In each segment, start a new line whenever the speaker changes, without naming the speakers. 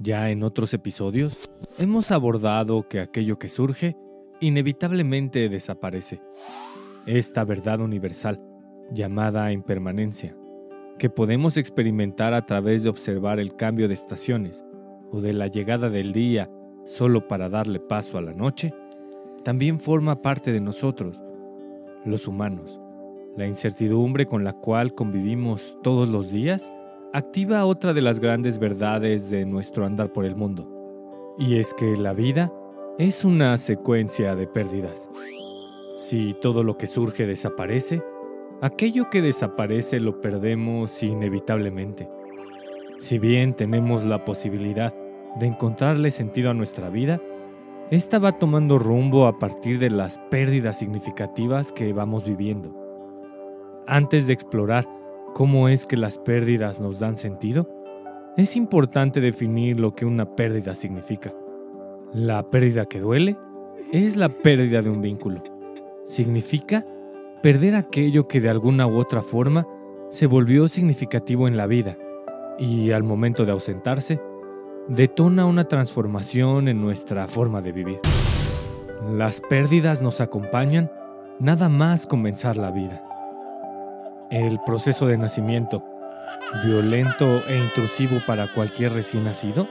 Ya en otros episodios hemos abordado que aquello que surge inevitablemente desaparece. Esta verdad universal, llamada impermanencia, que podemos experimentar a través de observar el cambio de estaciones o de la llegada del día solo para darle paso a la noche, también forma parte de nosotros, los humanos. La incertidumbre con la cual convivimos todos los días activa otra de las grandes verdades de nuestro andar por el mundo, y es que la vida es una secuencia de pérdidas. Si todo lo que surge desaparece, aquello que desaparece lo perdemos inevitablemente. Si bien tenemos la posibilidad de encontrarle sentido a nuestra vida, esta va tomando rumbo a partir de las pérdidas significativas que vamos viviendo. Antes de explorar cómo es que las pérdidas nos dan sentido, es importante definir lo que una pérdida significa. La pérdida que duele es la pérdida de un vínculo. Significa perder aquello que de alguna u otra forma se volvió significativo en la vida y al momento de ausentarse, detona una transformación en nuestra forma de vivir. Las pérdidas nos acompañan nada más comenzar la vida. El proceso de nacimiento, violento e intrusivo para cualquier recién nacido,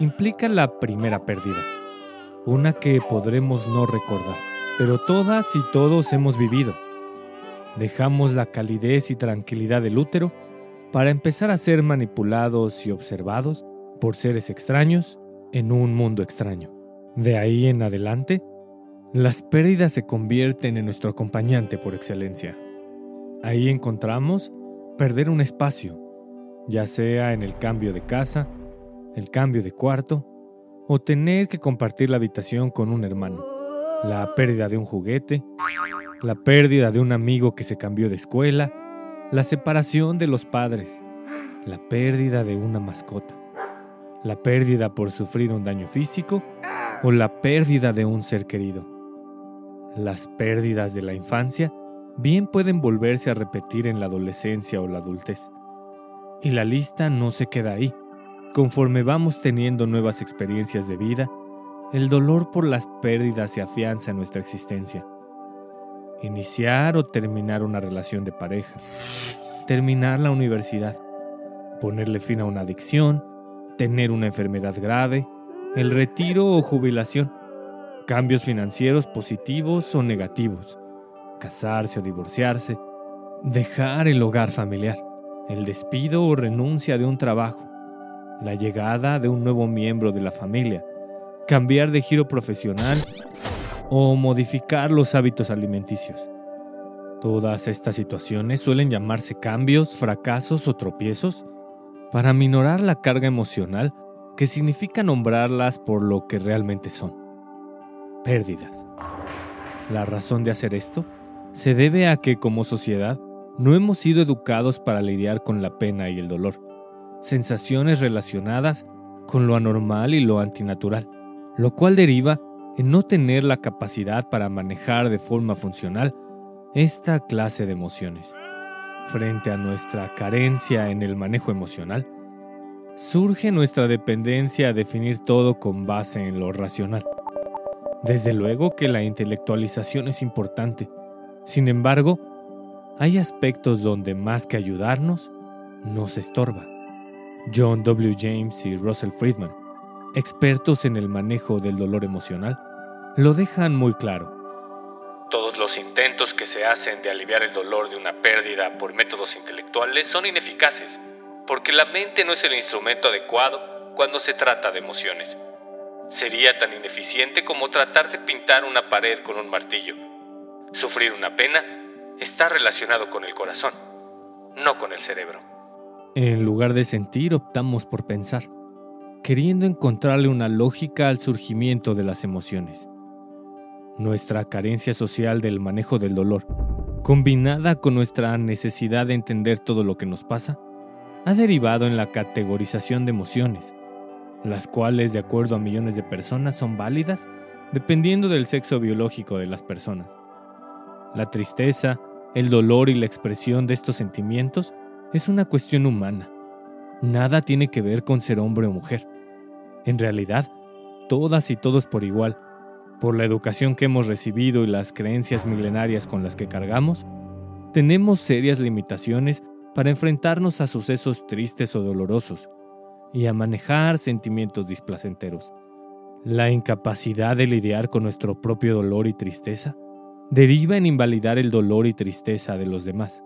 implica la primera pérdida, una que podremos no recordar, pero todas y todos hemos vivido. Dejamos la calidez y tranquilidad del útero para empezar a ser manipulados y observados por seres extraños en un mundo extraño. De ahí en adelante, las pérdidas se convierten en nuestro acompañante por excelencia. Ahí encontramos perder un espacio, ya sea en el cambio de casa, el cambio de cuarto o tener que compartir la habitación con un hermano, la pérdida de un juguete, la pérdida de un amigo que se cambió de escuela, la separación de los padres, la pérdida de una mascota, la pérdida por sufrir un daño físico o la pérdida de un ser querido. Las pérdidas de la infancia bien pueden volverse a repetir en la adolescencia o la adultez. Y la lista no se queda ahí. Conforme vamos teniendo nuevas experiencias de vida, el dolor por las pérdidas se afianza en nuestra existencia. Iniciar o terminar una relación de pareja, terminar la universidad, ponerle fin a una adicción, tener una enfermedad grave, el retiro o jubilación, cambios financieros positivos o negativos, casarse o divorciarse, dejar el hogar familiar, el despido o renuncia de un trabajo, la llegada de un nuevo miembro de la familia, cambiar de giro profesional o modificar los hábitos alimenticios. Todas estas situaciones suelen llamarse cambios, fracasos o tropiezos para minorar la carga emocional que significa nombrarlas por lo que realmente son. Pérdidas. La razón de hacer esto se debe a que como sociedad no hemos sido educados para lidiar con la pena y el dolor, sensaciones relacionadas con lo anormal y lo antinatural, lo cual deriva en no tener la capacidad para manejar de forma funcional esta clase de emociones. Frente a nuestra carencia en el manejo emocional, surge nuestra dependencia a definir todo con base en lo racional. Desde luego que la intelectualización es importante, sin embargo, hay aspectos donde más que ayudarnos, nos estorba. John W. James y Russell Friedman, expertos en el manejo del dolor emocional, lo dejan muy claro. Todos los intentos que se hacen de aliviar el dolor de una pérdida por métodos intelectuales son ineficaces, porque la mente no es el instrumento adecuado cuando se trata de emociones. Sería tan ineficiente como tratar de pintar una pared con un martillo. Sufrir una pena está relacionado con el corazón, no con el cerebro. En lugar de sentir, optamos por pensar, queriendo encontrarle una lógica al surgimiento de las emociones. Nuestra carencia social del manejo del dolor, combinada con nuestra necesidad de entender todo lo que nos pasa, ha derivado en la categorización de emociones, las cuales, de acuerdo a millones de personas, son válidas dependiendo del sexo biológico de las personas. La tristeza, el dolor y la expresión de estos sentimientos es una cuestión humana. Nada tiene que ver con ser hombre o mujer. En realidad, todas y todos por igual, por la educación que hemos recibido y las creencias milenarias con las que cargamos, tenemos serias limitaciones para enfrentarnos a sucesos tristes o dolorosos y a manejar sentimientos displacenteros. La incapacidad de lidiar con nuestro propio dolor y tristeza deriva en invalidar el dolor y tristeza de los demás.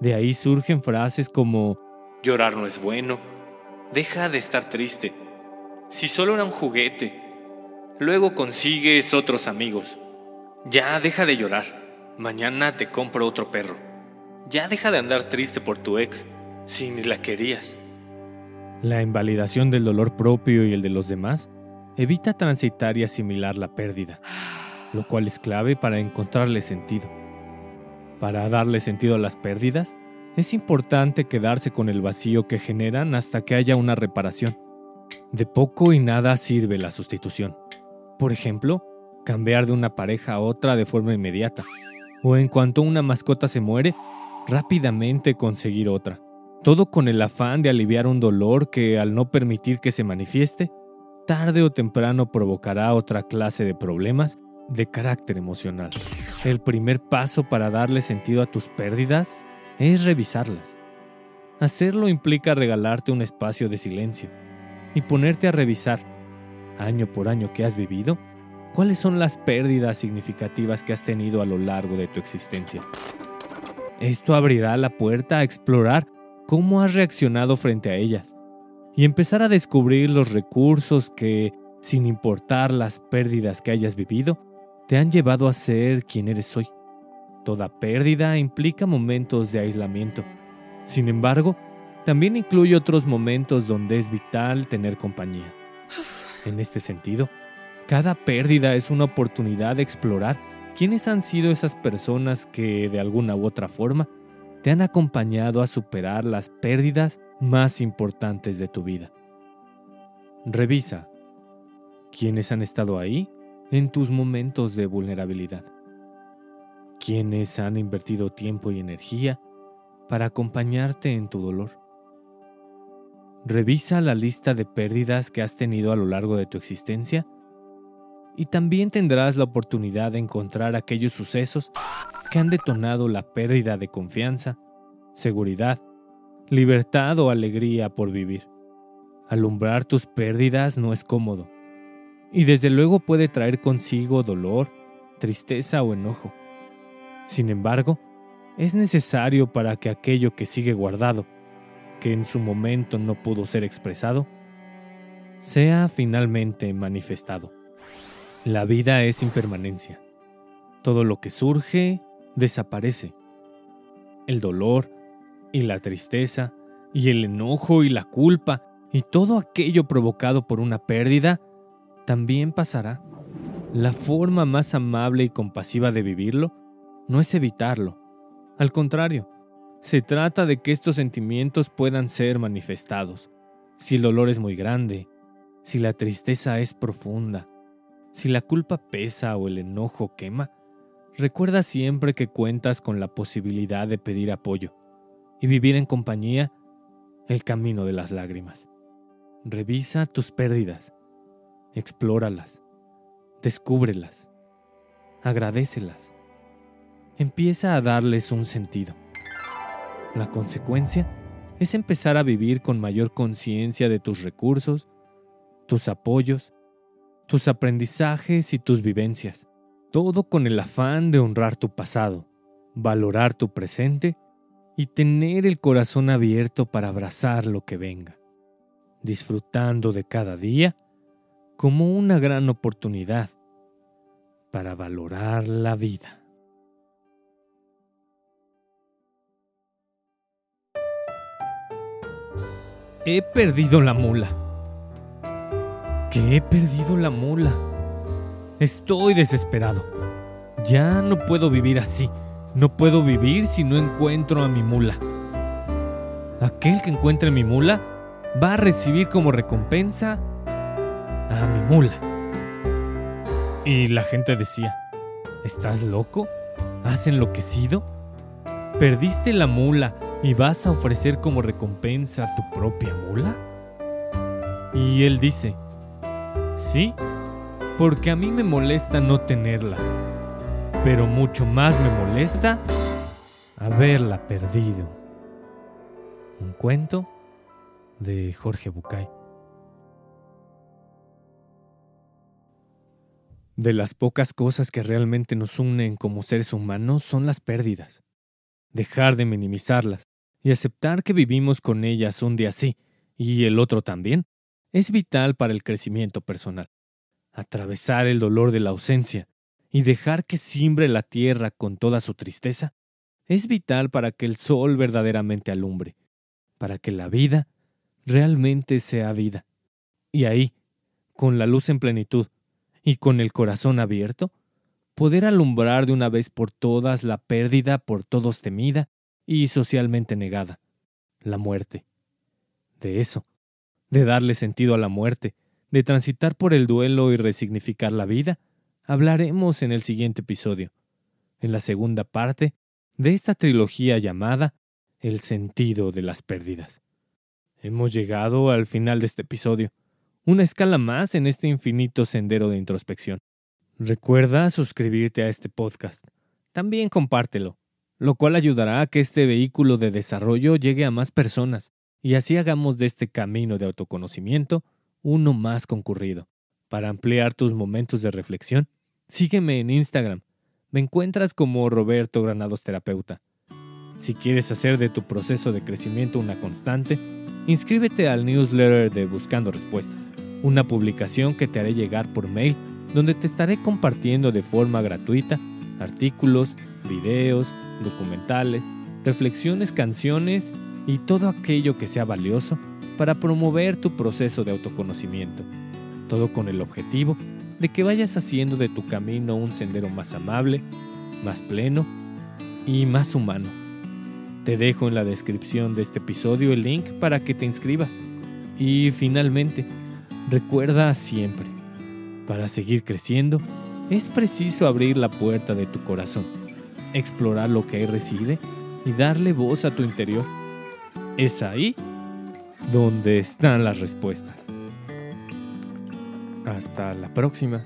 De ahí surgen frases como llorar no es bueno, deja de estar triste, si solo era un juguete, luego consigues otros amigos, ya deja de llorar, mañana te compro otro perro, ya deja de andar triste por tu ex, si ni la querías. La invalidación del dolor propio y el de los demás evita transitar y asimilar la pérdida, lo cual es clave para encontrarle sentido. Para darle sentido a las pérdidas, es importante quedarse con el vacío que generan hasta que haya una reparación. De poco y nada sirve la sustitución. Por ejemplo, cambiar de una pareja a otra de forma inmediata, o en cuanto una mascota se muere, rápidamente conseguir otra todo con el afán de aliviar un dolor que, al no permitir que se manifieste, tarde o temprano provocará otra clase de problemas de carácter emocional. El primer paso para darle sentido a tus pérdidas es revisarlas. Hacerlo implica regalarte un espacio de silencio y ponerte a revisar, año por año que has vivido, cuáles son las pérdidas significativas que has tenido a lo largo de tu existencia. Esto abrirá la puerta a explorar cómo has reaccionado frente a ellas y empezar a descubrir los recursos que, sin importar las pérdidas que hayas vivido, te han llevado a ser quien eres hoy. Toda pérdida implica momentos de aislamiento. Sin embargo, también incluye otros momentos donde es vital tener compañía. En este sentido, cada pérdida es una oportunidad de explorar quiénes han sido esas personas que, de alguna u otra forma, te han acompañado a superar las pérdidas más importantes de tu vida. Revisa quiénes han estado ahí en tus momentos de vulnerabilidad. Quiénes han invertido tiempo y energía para acompañarte en tu dolor. Revisa la lista de pérdidas que has tenido a lo largo de tu existencia y también tendrás la oportunidad de encontrar aquellos sucesos que han detonado la pérdida de confianza, seguridad, libertad o alegría por vivir. Alumbrar tus pérdidas no es cómodo y desde luego puede traer consigo dolor, tristeza o enojo. Sin embargo, es necesario para que aquello que sigue guardado, que en su momento no pudo ser expresado, sea finalmente manifestado. La vida es impermanencia. Todo lo que surge desaparece. El dolor y la tristeza y el enojo y la culpa y todo aquello provocado por una pérdida también pasará. La forma más amable y compasiva de vivirlo no es evitarlo. Al contrario, se trata de que estos sentimientos puedan ser manifestados. Si el dolor es muy grande, si la tristeza es profunda, si la culpa pesa o el enojo quema, Recuerda siempre que cuentas con la posibilidad de pedir apoyo y vivir en compañía el camino de las lágrimas. Revisa tus pérdidas, explóralas, descúbrelas, agradecelas. Empieza a darles un sentido. La consecuencia es empezar a vivir con mayor conciencia de tus recursos, tus apoyos, tus aprendizajes y tus vivencias, todo con el afán de honrar tu pasado, valorar tu presente y tener el corazón abierto para abrazar lo que venga, disfrutando de cada día como una gran oportunidad para valorar la vida. He perdido la mula. Que he perdido la mula. Estoy desesperado. Ya no puedo vivir así. No puedo vivir si no encuentro a mi mula. Aquel que encuentre mi mula va a recibir como recompensa a mi mula. Y la gente decía, ¿estás loco? ¿Has enloquecido? ¿Perdiste la mula y vas a ofrecer como recompensa tu propia mula? Y él dice, sí, porque a mí me molesta no tenerla, pero mucho más me molesta haberla perdido. Un cuento de Jorge Bucay. De las pocas cosas que realmente nos unen como seres humanos son las pérdidas. Dejar de minimizarlas, y aceptar que vivimos con ellas un día sí y el otro también es vital para el crecimiento personal. Atravesar el dolor de la ausencia y dejar que simbre la tierra con toda su tristeza es vital para que el sol verdaderamente alumbre, para que la vida realmente sea vida. Y ahí, con la luz en plenitud y con el corazón abierto, poder alumbrar de una vez por todas la pérdida por todos temida y socialmente negada, la muerte. De eso, de darle sentido a la muerte, de transitar por el duelo y resignificar la vida, hablaremos en el siguiente episodio, en la segunda parte de esta trilogía llamada El sentido de las pérdidas. Hemos llegado al final de este episodio, una escala más en este infinito sendero de introspección. Recuerda suscribirte a este podcast. También compártelo lo cual ayudará a que este vehículo de desarrollo llegue a más personas y así hagamos de este camino de autoconocimiento uno más concurrido. Para ampliar tus momentos de reflexión, sígueme en Instagram. Me encuentras como Roberto Granados Terapeuta. Si quieres hacer de tu proceso de crecimiento una constante, inscríbete al newsletter de Buscando Respuestas, una publicación que te haré llegar por mail donde te estaré compartiendo de forma gratuita artículos, videos, documentales, reflexiones, canciones y todo aquello que sea valioso para promover tu proceso de autoconocimiento. Todo con el objetivo de que vayas haciendo de tu camino un sendero más amable, más pleno y más humano. Te dejo en la descripción de este episodio el link para que te inscribas. Y finalmente, recuerda siempre, para seguir creciendo, es preciso abrir la puerta de tu corazón explorar lo que ahí reside y darle voz a tu interior. Es ahí donde están las respuestas. Hasta la próxima.